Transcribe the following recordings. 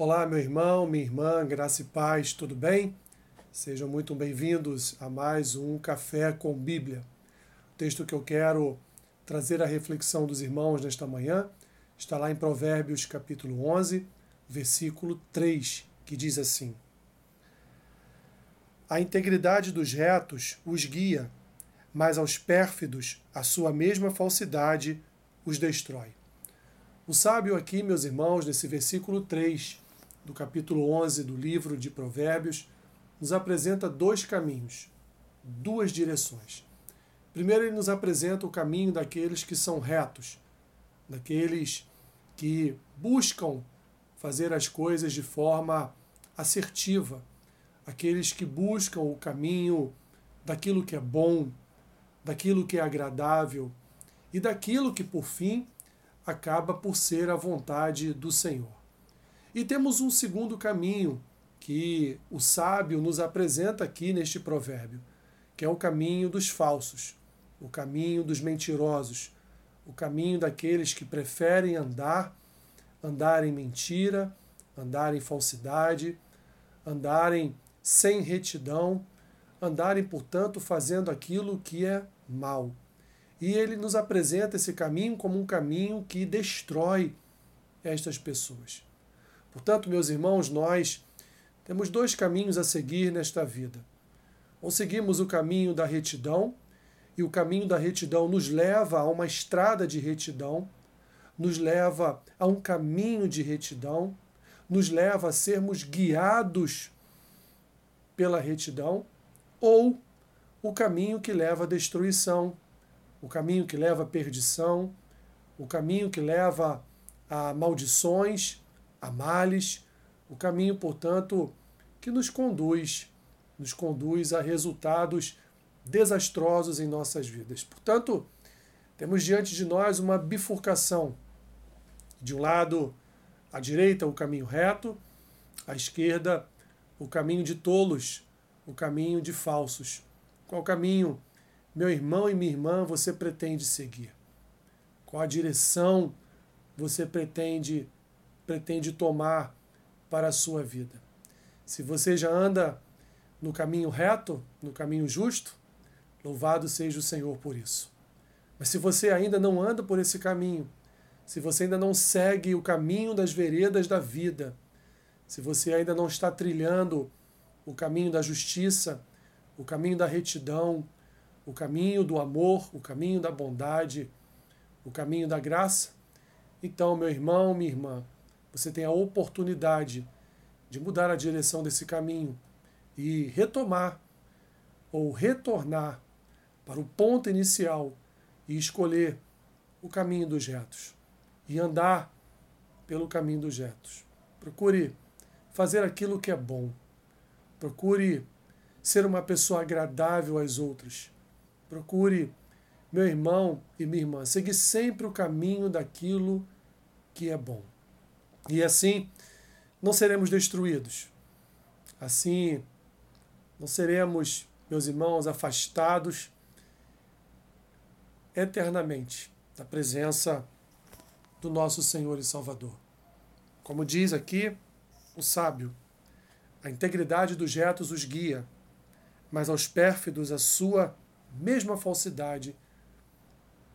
Olá, meu irmão, minha irmã, graça e paz, tudo bem? Sejam muito bem-vindos a mais um Café com Bíblia. O texto que eu quero trazer a reflexão dos irmãos nesta manhã está lá em Provérbios capítulo 11, versículo 3, que diz assim: A integridade dos retos os guia, mas aos pérfidos a sua mesma falsidade os destrói. O sábio aqui, meus irmãos, nesse versículo 3, do capítulo 11 do livro de Provérbios, nos apresenta dois caminhos, duas direções. Primeiro, ele nos apresenta o caminho daqueles que são retos, daqueles que buscam fazer as coisas de forma assertiva, aqueles que buscam o caminho daquilo que é bom, daquilo que é agradável e daquilo que, por fim, acaba por ser a vontade do Senhor. E temos um segundo caminho que o sábio nos apresenta aqui neste provérbio, que é o caminho dos falsos, o caminho dos mentirosos, o caminho daqueles que preferem andar, andar em mentira, andar em falsidade, andarem sem retidão, andarem, portanto, fazendo aquilo que é mal. E ele nos apresenta esse caminho como um caminho que destrói estas pessoas. Portanto, meus irmãos, nós temos dois caminhos a seguir nesta vida. Ou seguimos o caminho da retidão, e o caminho da retidão nos leva a uma estrada de retidão, nos leva a um caminho de retidão, nos leva a sermos guiados pela retidão, ou o caminho que leva à destruição, o caminho que leva à perdição, o caminho que leva a maldições, a males, o caminho, portanto, que nos conduz, nos conduz a resultados desastrosos em nossas vidas. Portanto, temos diante de nós uma bifurcação. De um lado, à direita, o caminho reto, à esquerda, o caminho de tolos, o caminho de falsos. Qual caminho meu irmão e minha irmã, você pretende seguir? Qual a direção você pretende pretende tomar para a sua vida? Se você já anda no caminho reto, no caminho justo, louvado seja o Senhor por isso. Mas se você ainda não anda por esse caminho, se você ainda não segue o caminho das veredas da vida, se você ainda não está trilhando o caminho da justiça, o caminho da retidão, o caminho do amor, o caminho da bondade, o caminho da graça, então, meu irmão, minha irmã, você tem a oportunidade de mudar a direção desse caminho e retomar ou retornar para o ponto inicial e escolher o caminho dos retos e andar pelo caminho dos retos. Procure fazer aquilo que é bom. Procure ser uma pessoa agradável às outras. Procure, meu irmão e minha irmã, seguir sempre o caminho daquilo que é bom. E assim não seremos destruídos. Assim não seremos, meus irmãos, afastados eternamente da presença do nosso Senhor e Salvador. Como diz aqui o sábio, a integridade dos retos os guia, mas aos pérfidos a sua mesma falsidade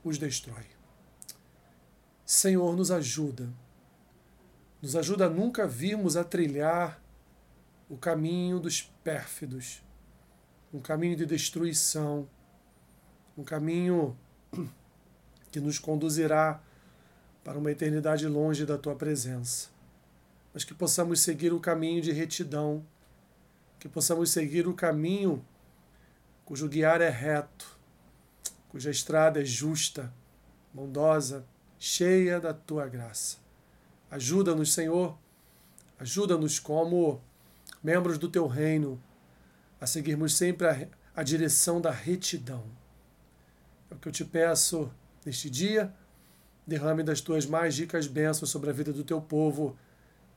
os destrói. Senhor, nos ajuda. Nos ajuda a nunca virmos a trilhar o caminho dos pérfidos, um caminho de destruição, um caminho que nos conduzirá para uma eternidade longe da tua presença. Mas que possamos seguir o caminho de retidão, que possamos seguir o caminho cujo guiar é reto, cuja estrada é justa, bondosa, cheia da tua graça. Ajuda-nos, Senhor, ajuda-nos como membros do teu reino a seguirmos sempre a, a direção da retidão. É o que eu te peço neste dia. Derrame das tuas mais ricas bênçãos sobre a vida do teu povo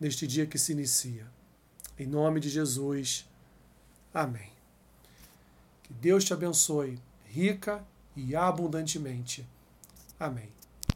neste dia que se inicia. Em nome de Jesus. Amém. Que Deus te abençoe rica e abundantemente. Amém.